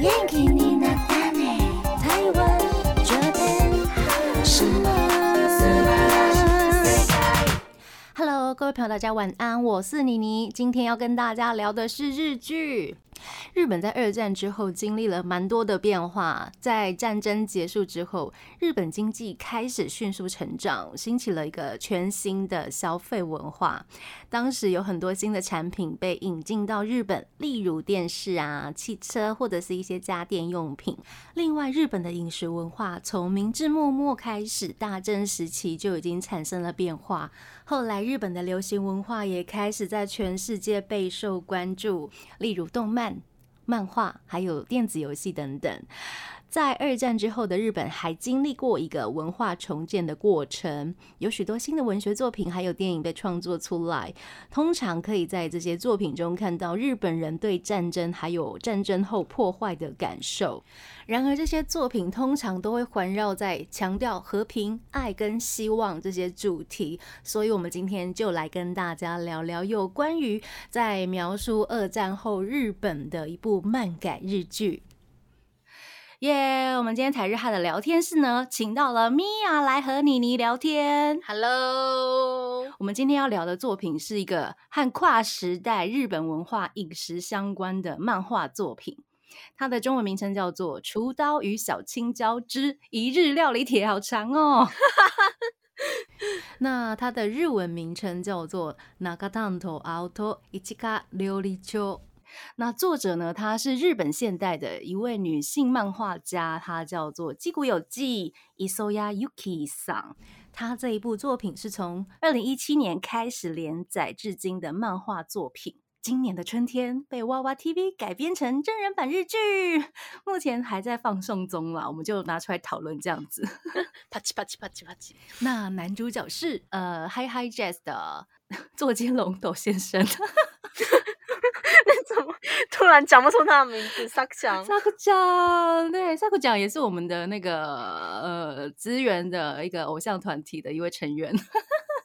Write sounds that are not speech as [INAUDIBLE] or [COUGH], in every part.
元気になったね台湾这边什么 Hello，各位朋友，大家晚安，我是妮妮。今天要跟大家聊的是日剧。 日本在二战之后经历了蛮多的变化，在战争结束之后，日本经济开始迅速成长，兴起了一个全新的消费文化。当时有很多新的产品被引进到日本，例如电视啊、汽车或者是一些家电用品。另外，日本的饮食文化从明治末末开始，大正时期就已经产生了变化。后来，日本的流行文化也开始在全世界备受关注，例如动漫、漫画，还有电子游戏等等。在二战之后的日本，还经历过一个文化重建的过程，有许多新的文学作品还有电影被创作出来。通常可以在这些作品中看到日本人对战争还有战争后破坏的感受。然而，这些作品通常都会环绕在强调和平、爱跟希望这些主题。所以，我们今天就来跟大家聊聊有关于在描述二战后日本的一部漫改日剧。耶！我们今天台日哈的聊天室呢，请到了米娅来和妮妮聊天。Hello，我们今天要聊的作品是一个和跨时代日本文化饮食相关的漫画作品，它的中文名称叫做《厨刀与小青椒之一日料理帖》，好长哦。[LAUGHS] 那它的日文名称叫做《Nagatanto Auto Ichika 料理帳》。那作者呢？她是日本现代的一位女性漫画家，她叫做基谷有纪 Isoya Yuki 桑。她这一部作品是从二零一七年开始连载至今的漫画作品。今年的春天被娃娃 TV 改编成真人版日剧，目前还在放送中啦，我们就拿出来讨论这样子。[LAUGHS] 啪叽啪叽啪叽啪叽，那男主角是呃 Hi Hi Jazz 的 [LAUGHS] 座间龙斗先生。[LAUGHS] 突然讲不出他的名字？萨克讲萨克奖，对，萨克奖也是我们的那个呃资源的一个偶像团体的一位成员。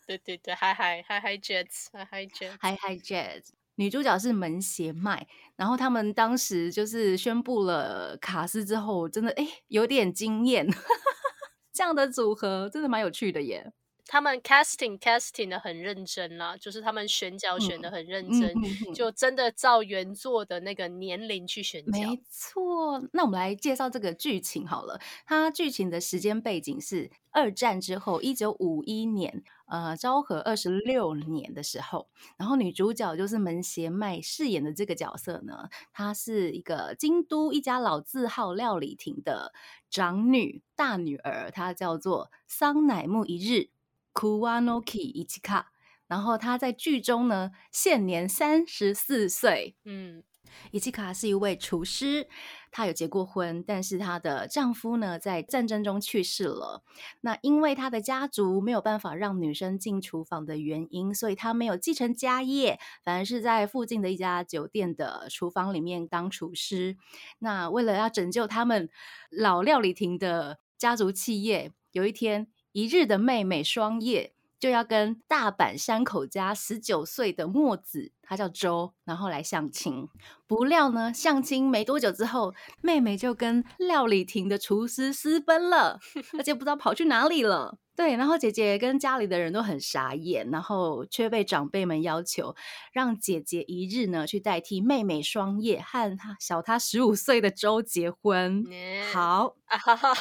对 [LAUGHS] 对对，嗨嗨嗨嗨 Jets，嗨嗨 Jets，Hi Hi Jets 女主角是门胁麦，然后他们当时就是宣布了卡斯之后，真的哎有点惊艳，[LAUGHS] 这样的组合真的蛮有趣的耶。他们 casting casting 的很认真啦，就是他们选角选的很认真，嗯嗯嗯就真的照原作的那个年龄去选角。没错，那我们来介绍这个剧情好了。它剧情的时间背景是二战之后，一九五一年，呃，昭和二十六年的时候。然后女主角就是门胁麦饰演的这个角色呢，她是一个京都一家老字号料理亭的长女大女儿，她叫做桑乃木一日 Kuwanoki Ichika。然后她在剧中呢，现年三十四岁。嗯，伊奇卡是一位厨师，她有结过婚，但是她的丈夫呢在战争中去世了。那因为她的家族没有办法让女生进厨房的原因，所以她没有继承家业，反而是在附近的一家酒店的厨房里面当厨师。那为了要拯救他们老料理亭的家族企业，有一天，一日的妹妹双叶。就要跟大阪山口家十九岁的墨子，他叫周，然后来相亲。不料呢，相亲没多久之后，妹妹就跟料理亭的厨师私奔了，而且不知道跑去哪里了。对，然后姐姐跟家里的人都很傻眼，然后却被长辈们要求让姐姐一日呢去代替妹妹双叶和她小她十五岁的周结婚。嗯好，啊哈哈，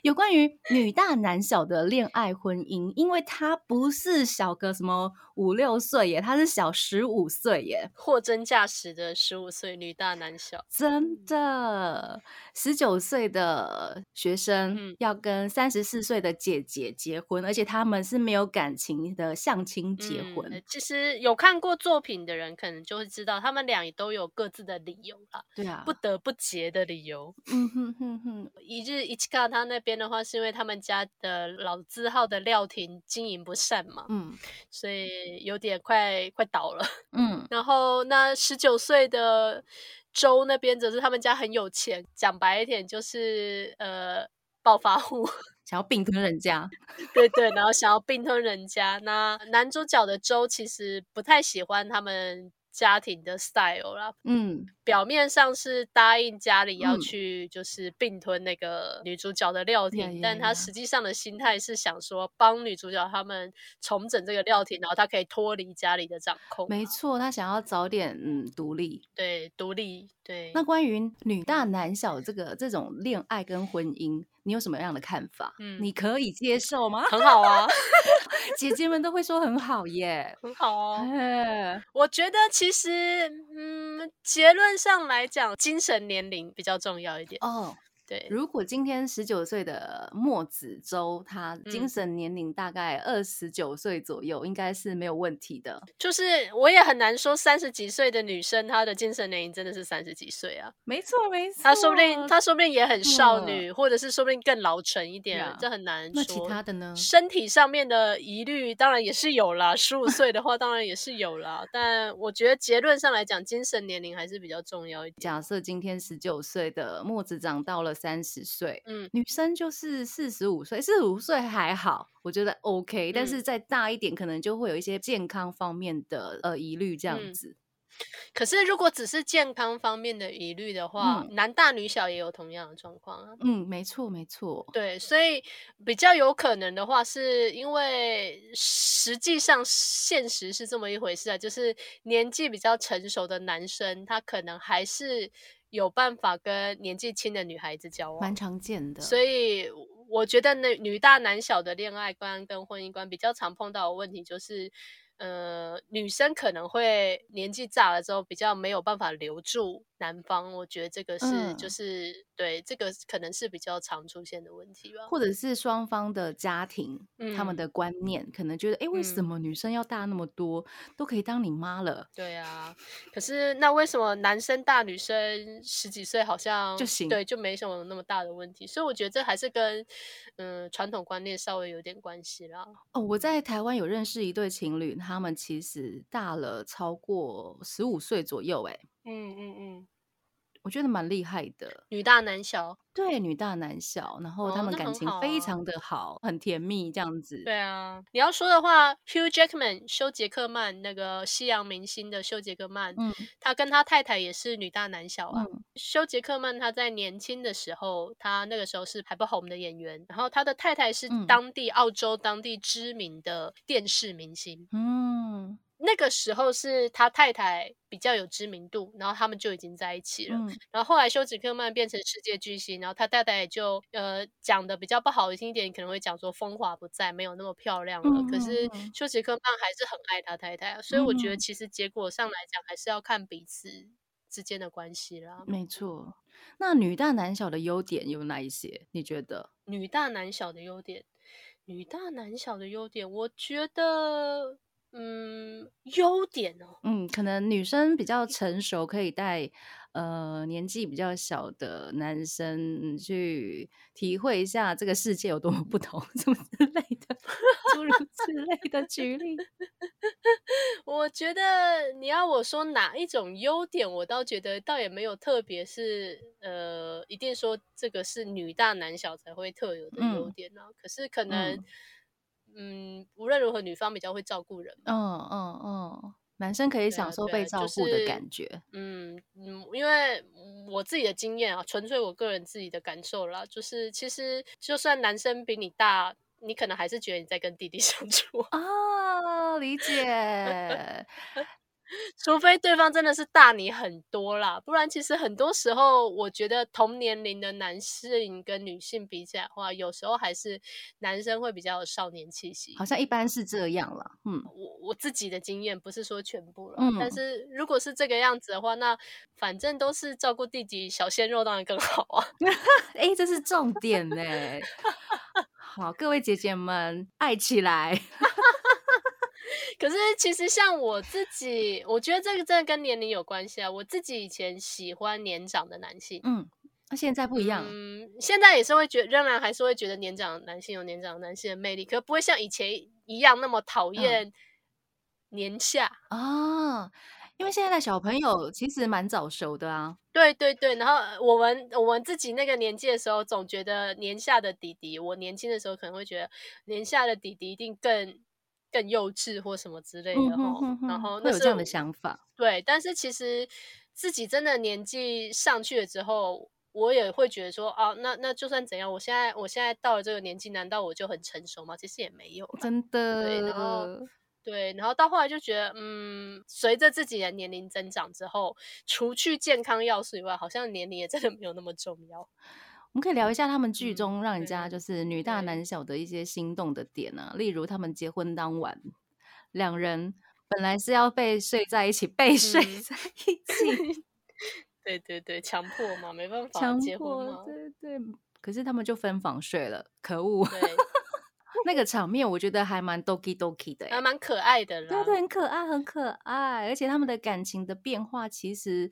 有关于女大男小的恋爱婚姻，因为她不是小个什么五六岁耶，她是小十五岁耶，货真价实的十五岁女大男小。真的，十九岁的学生嗯要跟三十四岁的姐姐结婚，而且他们是没有感情的相亲结嗯婚。其实有看过作品的人，可能就会知道，他们俩也都有各自的理由啦，对啊，不得不结的理由。嗯哼哼哼，一日一卡他那边的话，是因为他们家的老字号的料亭经营不善嘛，嗯所以有点快快倒了。嗯，然后那十九岁的周那边则是他们家很有钱，讲白一点就是呃暴发户，[LAUGHS] 想要并吞人家，[LAUGHS] 对对，然后想要并吞人家。那男主角的周其实不太喜欢他们家庭的 style 啦。嗯，表面上是答应家里要嗯去就是并吞那个女主角的料呀亭，但他实际上的心态是想说帮女主角他们重整这个料亭，然后他可以脱离家里的掌控。没错，他想要早点嗯独立。对，独立。对，那关于女大男小这个这种恋爱跟婚姻，你有什么样的看法？嗯你可以接受吗？很好啊，[LAUGHS] 姐姐们都会说很好耶。很好啊。哎我觉得其实，嗯，结论上来讲，精神年龄比较重要一点。哦，对，如果今天十九岁的墨子周，他精嗯神年龄大概二十九岁左右，应该是没有问题的。就是我也很难说三十几岁的女生她的精神年龄真的是三十几岁啊。没错，没错。她说不定她说不定也很少嗯女，或者是说不定更老成一点呀，这很难那其说。他的呢？身体上面的疑虑当然也是有啦，十五岁的话当然也是有啦，但我觉得结论上来讲，精神年龄还是比较重要一点。假设今天十九岁的墨子长到了三十岁，嗯，女生就是四十五岁，四十五岁还好，我觉得 OK，、但嗯是再大一点，可能就会有一些健康方面的呃疑虑这样嗯子。可是如果只是健康方面的疑虑的话，嗯男大女小也有同样的状况啊。嗯，没错，没错。对，所以比较有可能的话，是因为实际上现实是这么一回事啊，就是年纪比较成熟的男生，他可能还是有办法跟年纪轻的女孩子交往蛮往，常见的。所以我觉得那女大男小的恋爱观跟婚姻观比较常碰到的问题就是。呃，女生可能会年纪大了之后比较没有办法留住男方，我觉得这个是、嗯就是对这个可能是比较常出现的问题吧。或者是双方的家庭，他们嗯的观念可能觉得，哎、为什嗯么女生要大那么多，都可以当你妈了？对啊，可是那为什么男生大女生十几岁好像就行对，就没什么那么大的问题？所以我觉得这还是跟嗯传统观念稍微有点关系啦。哦，我在台湾有认识一对情侣，他们其实大了超过十五岁左右，哎，嗯嗯嗯，我觉得蛮厉害的。女大男小，对，女大男小，然后他们感情非常的好，很甜蜜这样子。对啊，你要说的话，Hugh Jackman 休杰克曼那个西洋明星的休杰克曼，嗯他跟他太太也是女大男小啊。嗯休杰克曼他在年轻的时候，他那个时候是还不红的演员，然后他的太太是嗯当地、澳洲当地知名的电视明星。嗯那个时候是他太太比较有知名度，然后他们就已经在一起了。嗯然后后来休杰克曼变成世界巨星，然后他太太也就呃讲的比较不好听一点，可能会讲说风华不再，没有那么漂亮了。嗯可是嗯嗯休杰克曼还是很爱他太太啊，所以我觉得嗯其实结果上来讲，还是要看彼此之间的关系啦。没错。那女大男小的优点有哪一些？你觉得？女大男小的优点，女大男小的优点，我觉得，嗯，优点哦，嗯，可能女生比较成熟，可以带呃年纪比较小的男生去体会一下这个世界有多么不同，什么之类的，诸如此类的举例。[LAUGHS] 我觉得你要我说哪一种优点，我倒觉得倒也没有特别是呃，一定说这个是女大男小才会特有的优嗯点啊。可是可能嗯，嗯无论如何，女方比较会照顾人嘛。嗯嗯嗯，男生可以享受被照顾的感觉。嗯嗯，因为我自己的经验啊，纯粹我个人自己的感受啦，就是其实就算男生比你大，你可能还是觉得你在跟弟弟相处。啊，[LAUGHS] 理解。除非对方真的是大你很多啦，不然其实很多时候，我觉得同年龄的男性跟女性比起来的话，有时候还是男生会比较有少年气息好。像一般是这样啦。嗯我我自己的经验不是说全部了，但嗯，是如果是这个样子的话，那反正都是照顾弟弟小鲜肉，当然更好啊。[LAUGHS] 哎，这是重点呢。[LAUGHS] 好，各位姐姐们，爱起来。可是其实像我自己，我觉得这个真的跟年龄有关系啊。我自己以前喜欢年长的男性，嗯，那现在不一样。嗯，现在也是会觉仍然还是会觉得年长的男性有年长男性的魅力，可不会像以前一样那么讨嗯厌年下。啊，因为现在的小朋友其实蛮早熟的啊。对对对，然后呃我们我们自己那个年纪的时候，总觉得年下的弟弟，我年轻的时候可能会觉得年下的弟弟一定更更幼稚或什么之类嗯的哈。哼哼哼然后那有这样的想法，对，但是其实自己真的年纪上去了之后，我也会觉得说啊，那那就算怎样，我现在我现在到了这个年纪，难道我就很成熟吗？其实也没有。真的。对然后对，然后到后来就觉得，嗯，随着自己的年龄增长之后，除去健康要素以外，好像年龄也真的没有那么重要。我们可以聊一下他们剧嗯中让人家就是女大男小的一些心动的点啊，例如他们结婚当晚，两人本来是要被睡在一起，被睡嗯在一起，[LAUGHS] 对对对，强迫嘛，没办法，强迫，嘛，对对。可是他们就分房睡了，可恶！对，[LAUGHS] 那个场面我觉得还蛮 doki doki 的、欸，还蛮可爱的啦。对对，很可爱，很可爱，而且他们的感情的变化其实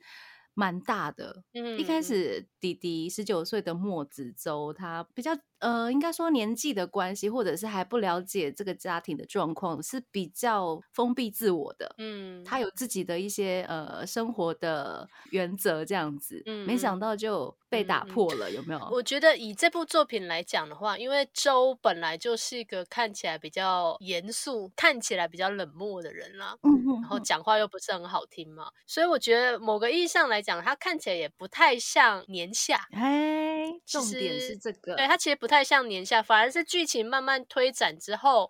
蛮大的。嗯，一开嗯始，弟弟十九岁的墨子周，他比较呃，应该说年纪的关系，或者是还不了解这个家庭的状况，是比较封闭自我的。嗯，他有自己的一些呃生活的原则，这样子，嗯没想到就被打破了，有没有？我觉得以这部作品来讲的话，因为周本来就是一个看起来比较严肃、看起来比较冷漠的人啦，嗯哼然后讲话又不是很好听嘛，所以我觉得某个意义上来讲，他看起来也不太像年下。哎，重点是这个，对，他其实不太像年下，反而是剧情慢慢推展之后，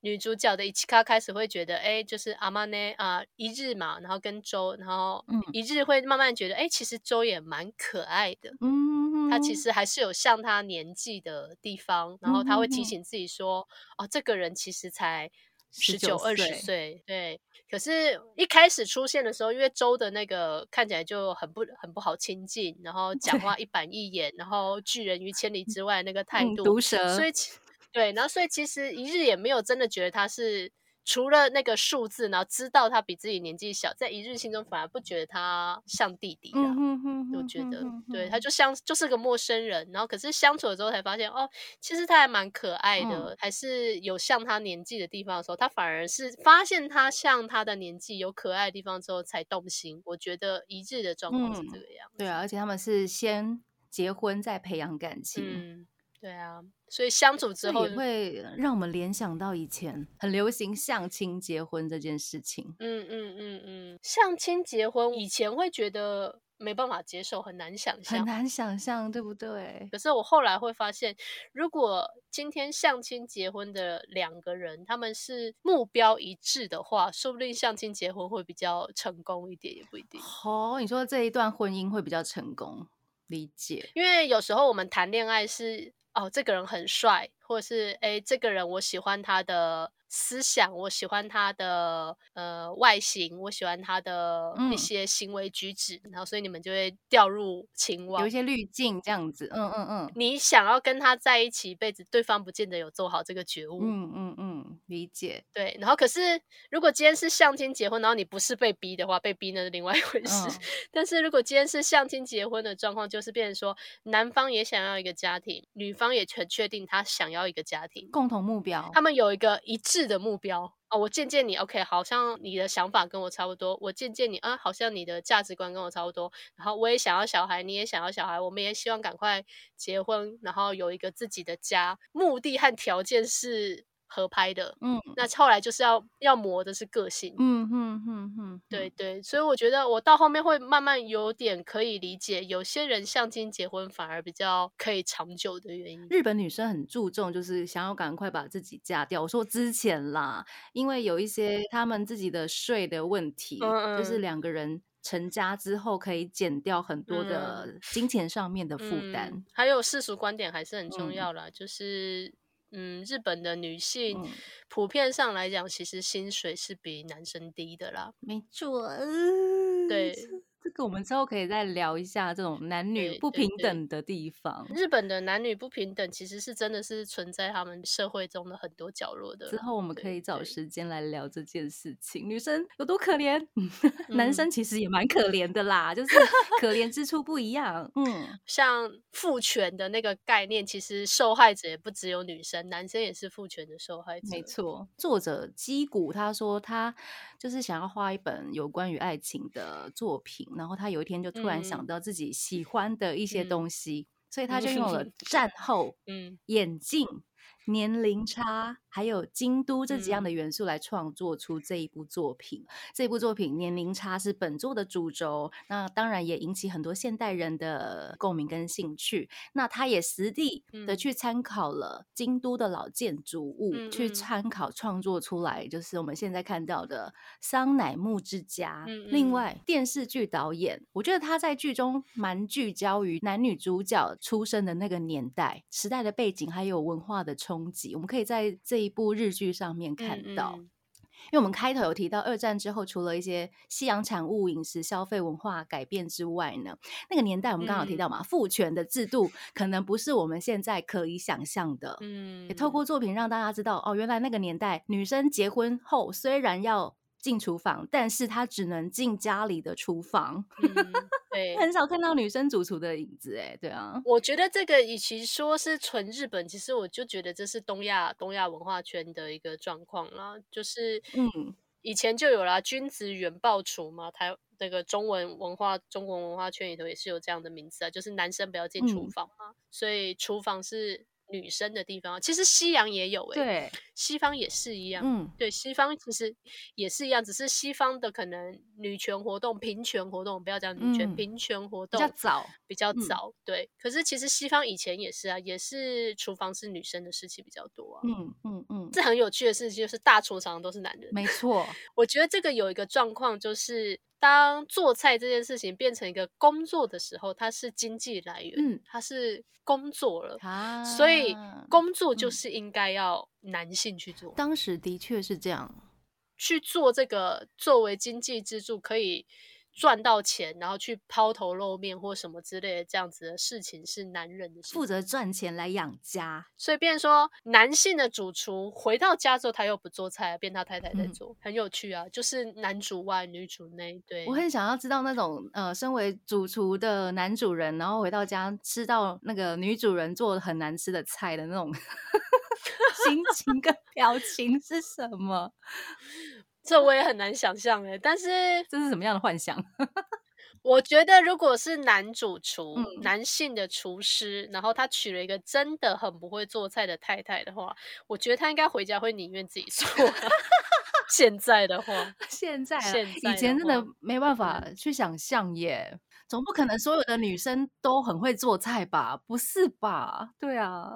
女主角的伊奇卡开始会觉得，哎，就是阿妈呢啊、一日嘛，然后跟周，然后嗯。一日会慢慢觉得，哎，其实周也蛮可爱的。嗯，他其实还是有像他年纪的地方，然后他会提醒自己说：“哦，这个人其实才十九、二十岁岁。”对。可是，一开始出现的时候，因为周的那个看起来就很不很不好亲近，然后讲话一板一眼，然后拒人于千里之外那个态嗯度，毒舌，所以其对，然后所以其实一日也没有真的觉得他是除了那个数字，然后知道他比自己年纪小，在一日心中反而不觉得他像弟弟啊。嗯哼哼哼我觉得对，他就像就是个陌生人，然后可是相处了之后才发现，哦，其实他还蛮可爱嗯的，还是有像他年纪的地方的时候，他反而是发现他像他的年纪有可爱的地方之后才动心。我觉得一致的状况是这嗯个样子。对啊，而且他们是先结婚再培养感情，嗯，对啊，所以相处之这后也会让我们联想到以前很流行相亲结婚这件事情。嗯嗯嗯嗯，相亲结婚以前会觉得没办法接受，很难想象很象。难想象，对不对？可是我后来会发现，如果今天相亲结婚的两个人他们是目标一致的话，说不定相亲结婚会比较成功一点，也不一定。哦，你说这一段婚姻会比较成功，理解。因为有时候我们谈恋爱是哦，这个人很帅，或者是哎，这个人我喜欢他的思想，我喜欢他的呃外形，我喜欢他的一嗯些行为举止，然后所以你们就会掉入情网有一。些滤镜这样子，嗯嗯嗯你想要跟他在一起一辈子，对方不见得有做好这个觉悟。嗯嗯嗯，理解。对，然后可是如果今天是相亲结婚，然后你不是被逼的话，被逼那是另外一回事。嗯但是如果今天是相亲结婚的状况，就是变成说男方也想要一个家庭，女方也很确定他想要一个家庭，共同目标他，们有一个一致的目标。哦，我见见你，OK，好像你的想法跟我差不多。我见见你，啊，好像你的价值观跟我差不多。然后我也想要小孩，你也想要小孩，我们也希望赶快结婚，然后有一个自己的家。目的和条件是合拍的。嗯那后来就是要要磨的是个性。嗯嗯嗯嗯，对对，所以我觉得我到后面会慢慢有点可以理解，有些人相亲结婚反而比较可以长久的原因。日本女生很注重，就是想要赶快把自己嫁掉。我说之前啦，因为有一些他们自己的税的问题，嗯就是嗯两个人成家之后可以减掉很多的金钱上面的负担。嗯，还有世俗观点还是很重嗯要啦，就是嗯，日本的女性、嗯普遍上来讲，其实薪水是比男生低的啦。没错，呃对这这个我们之后可以再聊一下这种男女不平等的地方。日本的男女不平等，其实是真的是存在他们社会中的很多角落的。之后我们可以找时间来聊这件事情。女生有多可怜，[LAUGHS] 男嗯生其实也蛮可怜的啦，就是 [LAUGHS] 可怜之处不一样。嗯，像父权的那个概念，其实受害者也不只有女生，男生也是父权的受害者。没错。作者基谷他说他就是想要画一本有关于爱情的作品，然后他有一天就突然想嗯。到自己喜欢的一些嗯东西，所以他就用了战后嗯。眼镜年龄差，还有京都这几样嗯的元素来创作出这一部作品。这部作品年龄差是本作的主轴，那当然也引起很多现代人的共鸣跟兴趣。那他也实地的嗯去参考了京都的老建筑物，去参考创作出来，就是我们现在看到的桑乃木之家。另外，电视剧导演，我觉得他在剧中蛮聚焦于男女主角出生的那个年代、时代的背景，还有文化的冲击，我们可以在这一部日剧上面看到。嗯嗯因为我们开头有提到，二战之后，除了一些西洋产物、饮食消费文化改变之外呢，那个年代我们刚好提到嘛，父权的制度可能不是我们现在可以想象的。嗯，也透过作品让大家知道，哦，原来那个年代女生结婚后虽然要进厨房，但是她只能进家里的厨房，嗯 [LAUGHS] 对。很少看到女生主厨的影子。哎，对啊，我觉得这个与其说是纯日本，其实我就觉得这是东亚东亚文化圈的一个状况啦。就是嗯以前就有啦，君子远庖厨嘛，台那个中文文化中国文化圈里头也是有这样的名字啊，就是男生不要进厨嗯房嘛，所以厨房是女生的地方。其实西洋也有诶、对，西方也是一样。嗯对，西方其实也是一样，只是西方的可能女权活动、平权活动，不要讲女权，嗯平权活动比动较早，比较嗯早。对，可是其实西方以前也是啊，也是厨房是女生的事情比较多啊。嗯嗯嗯，这很有趣的事情就是大厨常常都是男人。没 [LAUGHS] 错，我觉得这个有一个状况，就是当做菜这件事情变成一个工作的时候，它是经济来源，嗯它是工作了，啊，所以工作就嗯是应该要男性去做。当时的确是这样。去做这个作为经济支柱可以赚到钱，然后去抛头露面或什么之类的这样子的事情是男人的事情。负责赚钱来养家，所以变成说男性的主厨回到家之后他又不做菜，变他太太在嗯做，很有趣啊，就是男主外女主内。对，我很想要知道那种呃，身为主厨的男主人，然后回到家吃到那个女主人做的很难吃的菜的那种 [LAUGHS] 心情跟表情是什么？这我也很难想象哎，但是这是什么样的幻想？[LAUGHS] 我觉得，如果是男主厨、嗯男性的厨师，然后他娶了一个真的很不会做菜的太太的话，我觉得他应该回家会宁愿自己做啊。[LAUGHS] 现在的话，[LAUGHS] 现在啊现在以前真的话没办法去想象耶，总不可能所有的女生都很会做菜吧？不是吧？对啊，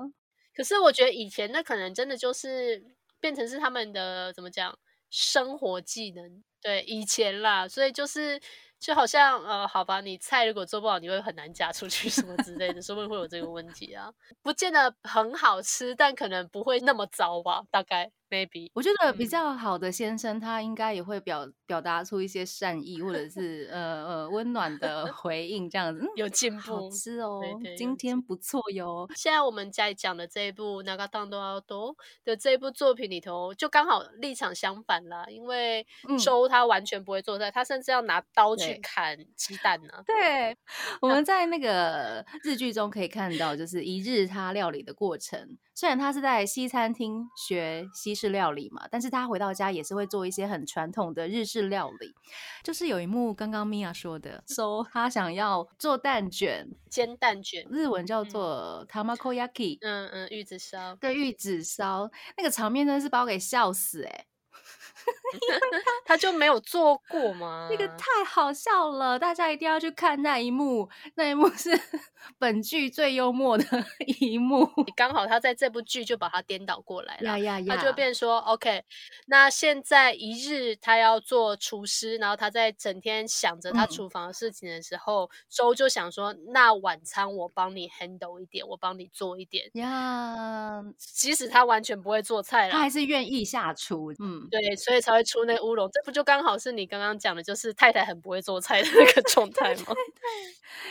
可是我觉得以前那可能真的就是变成是他们的怎么讲生活技能，对以前啦，所以就是就好像呃，好吧，你菜如果做不好，你会很难嫁出去 [LAUGHS] 什么之类的，说不定会有这个问题啊，不见得很好吃，但可能不会那么糟吧，大概。maybe。我觉得比嗯较好的先生，他应该也会表表达出一些善意，或者是呃呃温暖的 [LAUGHS] 回应，这样子。嗯有进好步吃哦，对对今天 [LAUGHS] 不错哟。现在我们在讲的这一部《那个当多奥多》的这一部作品里头，就刚好立场相反啦。因为嗯周他完全不会做菜，他甚至要拿刀去砍鸡蛋呢、对，我们在那个日剧中可以看到，就是一日他料理的过程。虽然他是在西餐厅学西式料理嘛，但是他回到家也是会做一些很传统的日式料理。就是有一幕，刚刚米娅说的，说他想要做蛋卷，煎蛋卷，日文叫嗯。做 tamakoyaki，、嗯嗯，玉子烧。对，玉子烧。那个场面真的是把我给笑死哎、他 [LAUGHS] 就没有做过吗？那个太好笑了，大家一定要去看那一幕，那一幕是 [LAUGHS] 本剧最幽默的 [LAUGHS] 一幕。刚好他在这部剧就把他颠倒过来了。呀呀呀！他就变说，OK，那现在一日他要做厨师，然后他在整天想着他嗯厨房的事情的时候，周就想说，那晚餐我帮你 handle 一点，我帮你做一点，呀，即使他完全不会做菜了。他还是愿意下厨。嗯，对，所以才会出那个乌龙，这不就刚好是你刚刚讲的，就是太太很不会做菜的那个状态吗？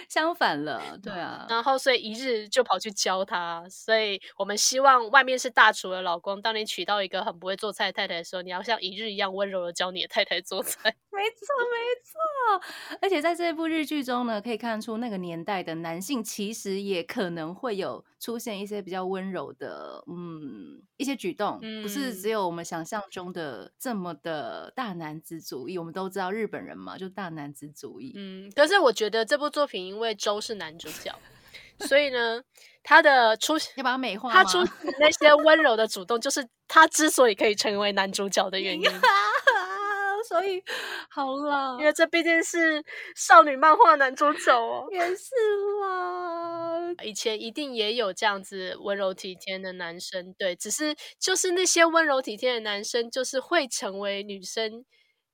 相反了，对啊，然后所以一日就跑去教他，所以我们希望外面是大厨的老公，当你娶到一个很不会做菜的太太的时候，你要像一日一样温柔的教你的太太做菜。没错没错。而且在这部日剧中呢，可以看出那个年代的男性其实也可能会有出现一些比较温柔的，嗯，一些举动，不是嗯只有我们想象中的这么的大男子主义。我们都知道日本人嘛，就大男子主义。嗯，可是我觉得这部作品因为周是男主角，所以呢，他的出要把他美化，他出现那些温柔的主动，就是他之所以可以成为男主角的原因。[LAUGHS] 所以好了，因为这毕竟是少女漫画男主角哦。也是啦，以前一定也有这样子温柔体贴的男生，对，只是就是那些温柔体贴的男生，就是会成为女生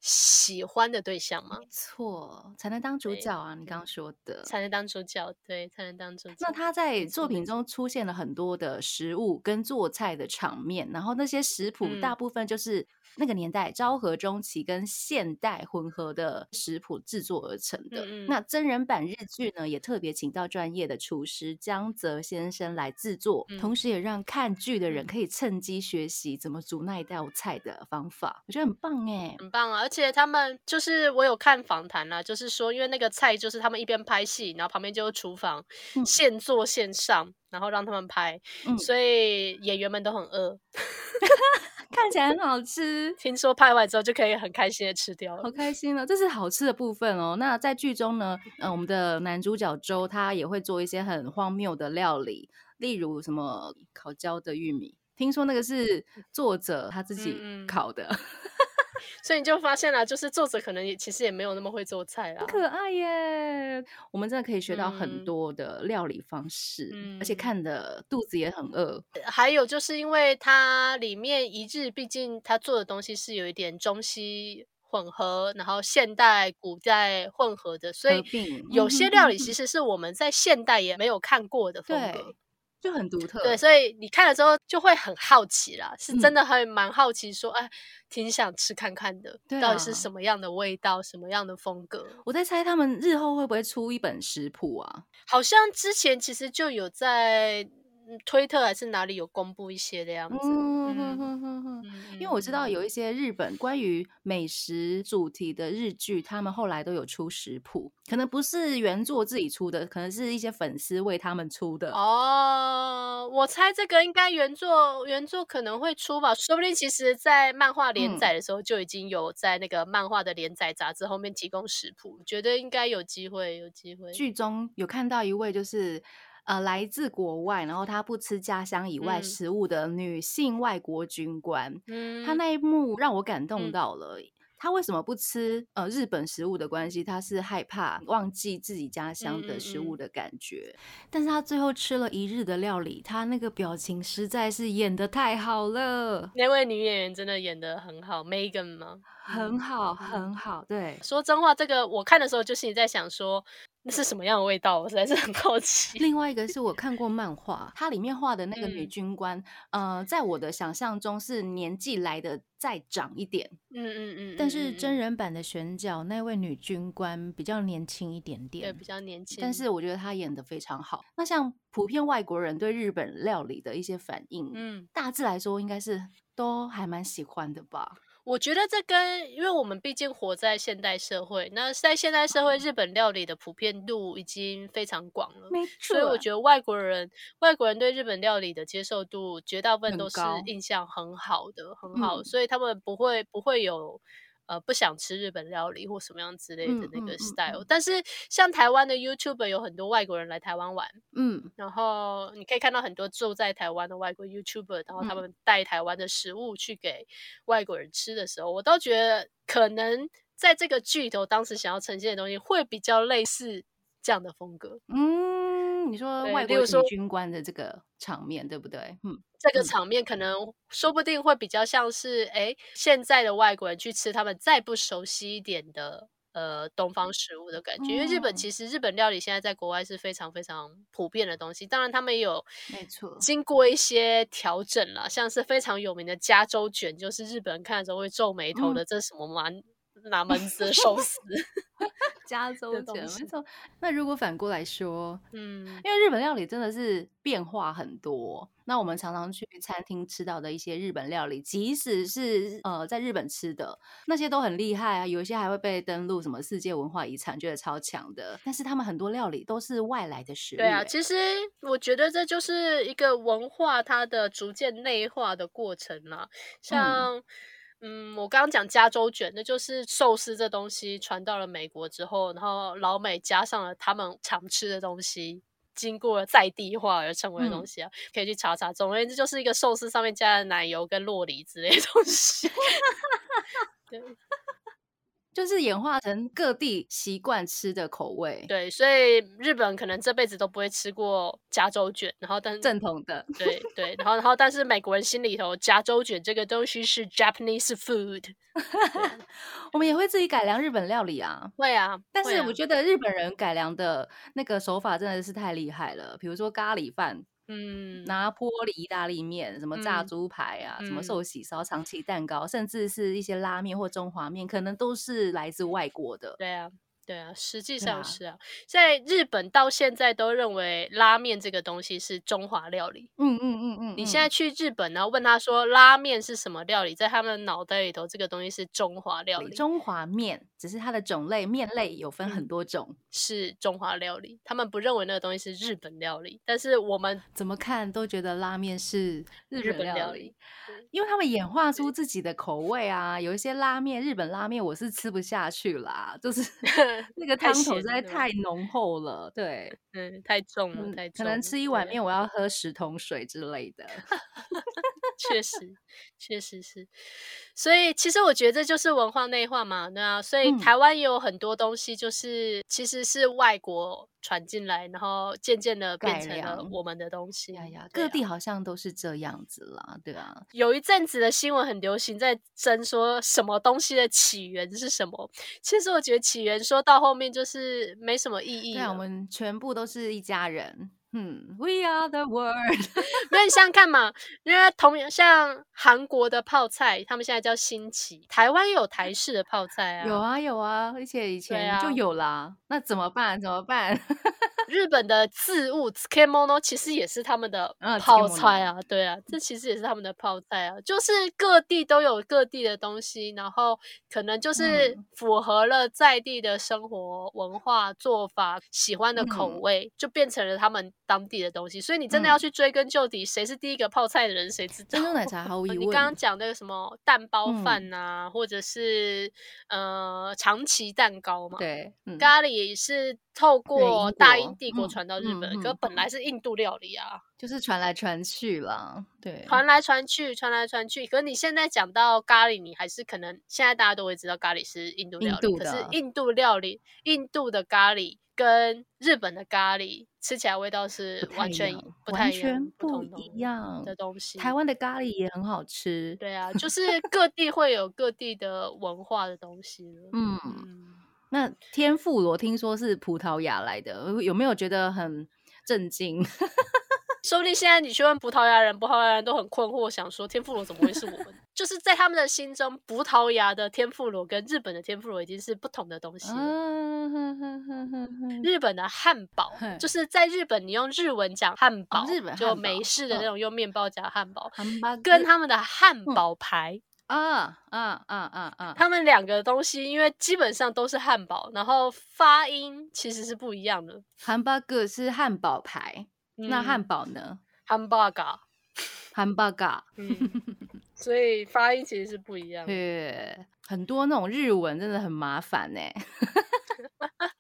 喜欢的对象吗？没错，才能当主角啊！你刚刚说的，才能当主角，对，才能当主角。那他在作品中出现了很多的食物跟做菜的场面，然后那些食谱嗯大部分就是那个年代昭和中期跟现代混合的食谱制作而成的。嗯嗯那真人版日剧呢，也特别请到专业的厨师江泽先生来制作，嗯同时也让看剧的人嗯可以趁机学习怎么煮那一道菜的方法，我觉得很棒哎。很棒啊！而且他们就是我有看访谈啦，就是说，因为那个菜就是他们一边拍戏，然后旁边就是厨房，嗯现做现上，然后让他们拍，嗯所以演员们都很饿。[LAUGHS] 看起来很好吃。听说拍完之后就可以很开心的吃掉了好了。开心哦！这是好吃的部分哦。那在剧中呢，[LAUGHS] 呃，我们的男主角周他也会做一些很荒谬的料理，例如什么烤焦的玉米。听说那个是作者他自己嗯嗯烤的，所以你就发现了，就是作者可能也其实也没有那么会做菜啦很。可爱耶！我们真的可以学到很嗯多的料理方式，而且嗯看的肚子也很饿。还有就是因为它里面一日，毕竟他做的东西是有一点中西混合，然后现代、古代混合的，所以有些料理其实是我们在现代也没有看过的风格。就很独特。对，所以你看了之后就会很好奇啦，是真嗯的还蛮好奇说，哎，挺想吃看看的，对到底是啊什么样的味道，什么样的风格？我在猜他们日后会不会出一本食谱啊？好像之前其实就有在嗯推特还是哪里有公布一些的样子，嗯哼嗯。嗯因为我知道嗯有一些日本关于美食主题的日剧，他们后来都有出食谱，可能不是原作自己出的，可能是一些粉丝为他们出的。哦，我猜这个应该原作原作可能会出吧，说不定其实在漫画连嗯载的时候就已经有在那个漫画的连载杂志后面提供食谱，觉得应该有机会，有机会。剧中有看到一位就是呃来自国外，然后她不吃家乡以外嗯食物的女性外国军官，嗯，她那一幕让我感动嗯到了。他为什么不吃呃日本食物的关系？他是害怕忘记自己家乡的食物嗯的感觉。但是他最后吃了一日的料理，他那个表情实在是演的太好了，那位女演员真的演的很好，Megan 吗？很好，很好。对，说真话，这个我看的时候就心里在想说，那是什么样的味道？我实在是很好奇。另外一个是我看过漫画，它里面画的那个女嗯军官，呃，在我的想象中是年纪来的再长一点，嗯嗯嗯，但是嗯真人版的选角那位女军官比较年轻一点点，对比较年轻，但是我觉得她演的非常好。那像普遍外国人对日本料理的一些反应，嗯，大致来说应该是都还蛮喜欢的吧。我觉得这跟因为我们毕竟活在现代社会，那在现代社会，日本料理的普遍度已经非常广了。没错，所以我觉得外国人外国人对日本料理的接受度，绝大部分都是印象很好的，很好，嗯。所以他们不会不会有呃不想吃日本料理或什么样之类的那个嗯嗯嗯 style。嗯但是像台湾的 YouTuber 有很多外国人来台湾玩，嗯，然后你可以看到很多住在台湾的外国 YouTuber，然后他嗯们带台湾的食物去给外国人吃的时候，我倒觉得可能在这个剧头当时想要呈现的东西会比较类似这样的风格。嗯，你说外国女对例如说军官的这个场面对不对？嗯，嗯这个场面可能说不定会比较像是，哎，现在的外国人去吃他们再不熟悉一点的呃东方食物的感觉，因为日本哦。其实日本料理现在在国外是非常非常普遍的东西，当然他们也有没错。经过一些调整了，像是非常有名的加州卷，就是日本人看的时候会皱眉头嗯。的，这是什么蛮哪门子 [LAUGHS] 的寿司？加州卷，没错。那如果反过来说，嗯因为日本料理真的是变化很多，那我们常常去餐厅吃到的一些日本料理，即使是呃在日本吃的那些都很厉害啊，有一些还会被登录什么世界文化遗产，觉得超强的。但是他们很多料理都是外来的食物、对啊，欸其实我觉得这就是一个文化它的逐渐内化的过程啦。像，嗯我刚刚讲加州卷，那就是寿司这东西传到了美国之后，然后老美加上了他们常吃的东西。经过了在地化而成为的东嗯西啊，可以去查查。总而言之，就是一个寿司上面加了奶油跟洛梨之类的东西。[LAUGHS] 对就是演化成各地习惯吃的口味，对，所以日本可能这辈子都不会吃过加州卷，然后但正统的。对对，然后然后但是美国人心里头加州卷这个东西是 Japanese food，[LAUGHS] 我们也会自己改良日本料理啊。会啊，会啊但是我觉得日本人改良的那个手法真的是太厉害了，比如说咖喱饭、嗯，拿玻璃意大利面、什么炸嗯猪排啊、什么嗯寿喜烧、长崎蛋糕，甚至是一些拉面或中华面，可能都是来自外国的。对啊。对啊，实际上是啊，在日本到现在都认为拉面这个东西是中华料理。嗯嗯嗯嗯，你现在去日本，然后问他说拉面是什么料理，在他们的脑袋里头，这个东西是中华料理，中华面只是它的种类面类有分很嗯多种，是中华料理。他们不认为那个东西是日本料理，但是我们怎么看都觉得拉面是日日本料理料理。因为他们演化出自己的口味啊，有一些拉面，日本拉面我是吃不下去啦，就是 [LAUGHS] 那个汤头实在太浓厚了，对，嗯，太重了，嗯太重了。可能吃一碗面我要喝十桶水之类的。[LAUGHS] 确实，确实是。所以其实我觉得这就是文化内化嘛，对啊。所以嗯台湾也有很多东西，就是其实是外国传进来，然后渐渐的变成了我们的东西。哎呀，各地好像都是这样子啦，对啊，有一阵子的新闻很流行，在争说什么东西的起源是什么。其实我觉得起源说到后面就是没什么意义对啊，我了。们全部都是一家人。嗯，We are the world [LAUGHS] 那你想想看嘛，因为同样像韩国的泡菜，他们现在叫新奇，台湾也有台式的泡菜啊，有啊有啊，而且以前就啊有啦。那怎么办？怎么办？日本的字物 tsukemono 其实也是他们的啊泡菜啊，对啊，这其实也是他们的泡菜啊，就是各地都有各地的东西，然后可能就是嗯符合了在地的生活文化做法、喜欢的口嗯味，就变成了他们当地的东西。所以你真的要嗯去追根究底，谁是第一个泡菜的人，谁知道？珍珠奶茶毫无 [LAUGHS] 疑你问。刚刚讲那个什么蛋包嗯饭呐、或者是呃长崎蛋糕嘛，对，嗯，咖喱是透过大英帝国嗯传到日本，嗯嗯可本来是印度料理啊，就是传来传去啦。对，传来传去，传来传去。可是你现在讲到咖喱，你还是可能现在大家都会知道咖喱是印度料理，可是印度料理，印度的咖喱跟日本的咖喱吃起来味道是完全不太一全不一样的东西。台湾的咖喱也很好吃。对啊，就 [LAUGHS] 是各地会有各地的文化的东西。嗯，嗯。那天妇罗听说是葡萄牙来的，有没有觉得很震惊？[LAUGHS] 说不定现在你去问葡萄牙人，葡萄牙人都很困惑，想说天妇罗怎么会是我们？[LAUGHS] 就是在他们的心中，葡萄牙的天妇罗跟日本的天妇罗已经是不同的东西日本的汉堡就是在日本，你用日文讲汉堡，日本就美式的那嗯。种用面包夹汉堡，跟他们的汉嗯堡排，啊啊啊啊啊，他们两个东西，因为基本上都是汉堡，然后发音其实是不一样的。Hamburger 是汉堡排，那汉嗯堡呢？？Hamburger，Hamburger，[LAUGHS] 嗯，[LAUGHS] 所以发音其实是不一样的。对，很多那种日文真的很麻烦呢。[LAUGHS]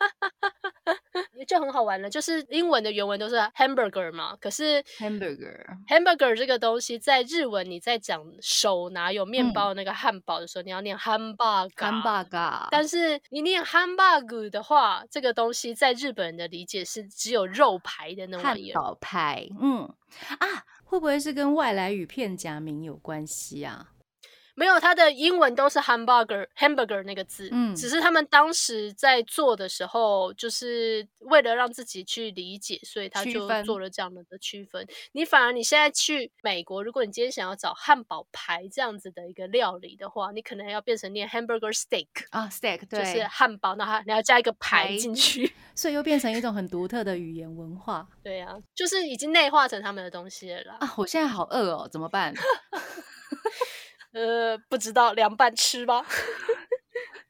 就很好玩了，就是英文的原文都是 hamburger 嘛，可是 Hamburger，hamburger 这个东西在日文你在讲手拿有面嗯包的那个汉堡的时候，你要念 hamburger。hamburger，，但是你念 hamburger 的话，这个东西在日本人的理解是只有肉排的那种汉。堡排，嗯啊，会不会是跟外来语片假名有关系啊？没有，它的英文都是 hamburger hamburger 那个字，嗯只是他们当时在做的时候，就是为了让自己去理解，所以他就做了这样的的区分。你反而你现在去美国，如果你今天想要找汉堡排这样子的一个料理的话，你可能要变成念 hamburger steak，啊，steak 对，就是汉堡，那它你要加一个排排进去。[LAUGHS] 所以又变成一种很独特的语言文化对啊，就是已经内化成他们的东西了啦。啊！我现在好饿哦，怎么办？[LAUGHS] 呃，不知道凉拌吃吧。[LAUGHS]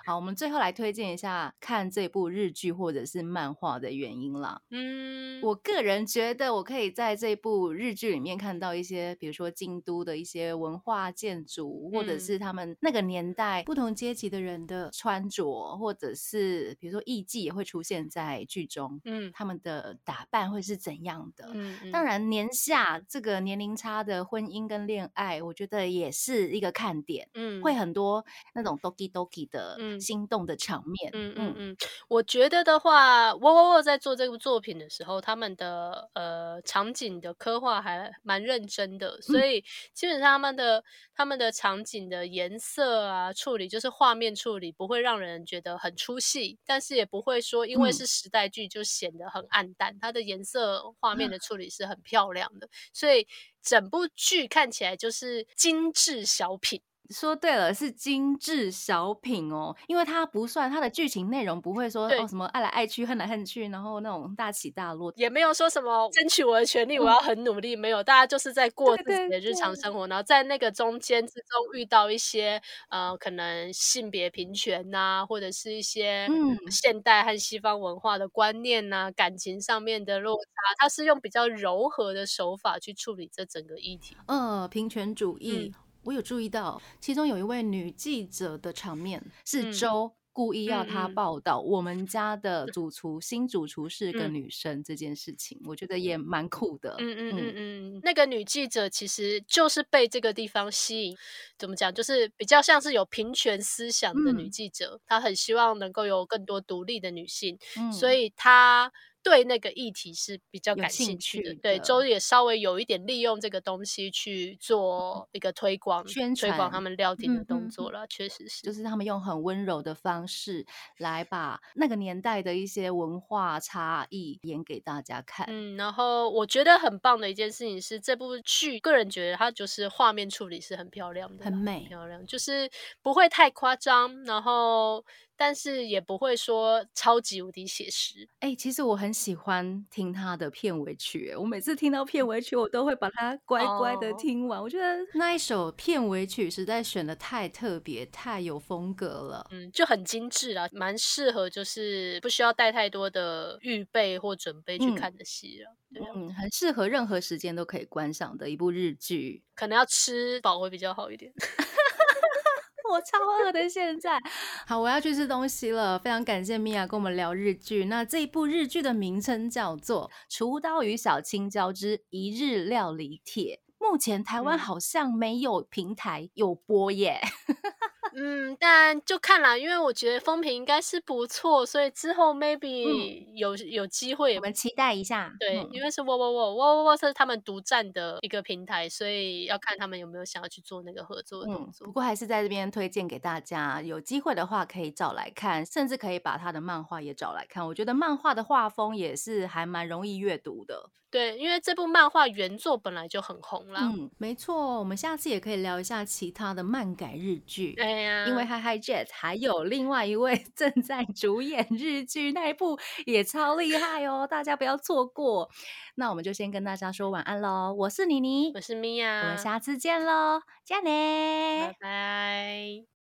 好，我们最后来推荐一下看这部日剧或者是漫画的原因啦。嗯，我个人觉得，我可以在这部日剧里面看到一些，比如说京都的一些文化建筑，或者嗯。是他们那个年代不同阶级的人的穿着，或者是比如说艺伎也会出现在剧中，嗯。他们的打扮会是怎样的？嗯，当然，年下这个年龄差的婚姻跟恋爱，我觉得也是一个看点，嗯。会很多那种 doki doki 的嗯心动的场面。嗯嗯嗯，我觉得的话，沃沃沃在做这部作品的时候，他们的呃场景的刻画还蛮认真的，所以基本上他们的他们的场景的颜色啊处理，就是画面处理，不会让人觉得很出戏，但是也不会说因为嗯是时代剧就显得很暗淡，它的颜色画面的处理是很漂亮的，所以整部剧看起来就是精致小品。说对了，是精致小品哦，因为它不算它的剧情内容不会说哦什么爱来爱去、恨来恨去，然后那种大起大落。也没有说什么争取我的权利，我嗯。要很努力，没有，大家就是在过自己的日常对。生活，然后在那个中间之中遇到一些呃，可能性别平权呐、或者是一些嗯。现代和西方文化的观念呐、感情上面的落差，它是用比较柔和的手法去处理这整个议题。呃，平权主义，嗯我有注意到，其中有一位女记者的场面是嗯。周。故意要她报道我们家的主厨新主厨是个嗯。女生这件事情，我觉得也蛮酷的。嗯嗯嗯。嗯，那个女记者其实就是被这个地方吸引，怎么讲，就是比较像是有平权思想的女嗯。记者，她很希望能够有更多独立的女性，嗯。所以她对那个议题是比较感有兴兴趣的。趣对，周也稍微有一点利用这个东西去做一个推广、宣推广他传们料亭的动作了，确实是。就是他们用很温柔的方式来把那个年代的一些文化差异演给大家看。嗯，然后我觉得很棒的一件事情是，这部剧个人觉得它就是画面处理是很漂亮的，很美漂亮，就是不会太夸张，然后但是也不会说超级无敌写实。哎、其实我很喜欢听他的片尾曲，我每次听到片尾曲，我都会把它乖乖的哦听完。我觉得那一首片尾曲实在选的太特别、太有风格了。嗯，就很精致啊，蛮适合就是不需要带太多的预备或准备去嗯看的戏了。嗯，很适合任何时间都可以观赏的一部日剧。可能要吃饱会比较好一点。我超饿的，现在 [LAUGHS] 好，我要去吃东西了。非常感谢米娅跟我们聊日剧。那这一部日剧的名称叫做《厨刀与小青椒之一日料理帖》。目前台湾嗯好像没有平台有播耶。嗯，但就看啦，因为我觉得风评应该是不错，所以之后 maybe 有、有机会我们期待一下。对，嗯因为是喔喔喔喔喔喔是他们独占的一个平台，所以要看他们有没有想要去做那个合作的动嗯，作。不过还是在这边推荐给大家，有机会的话可以找来看，甚至可以把他的漫画也找来看。我觉得漫画的画风也是还蛮容易阅读的。对，因为这部漫画原作本来就很红啦。嗯，没错，我们下次也可以聊一下其他的漫改日剧。哎呀，因为 Hi Hi Jet 还有另外一位 [LAUGHS] 正在主演日剧那一部也超厉害哦，大家不要错过。那我们就先跟大家说晚安喽，我是妮妮我，是米娅，我们下次见喽，加拜。拜。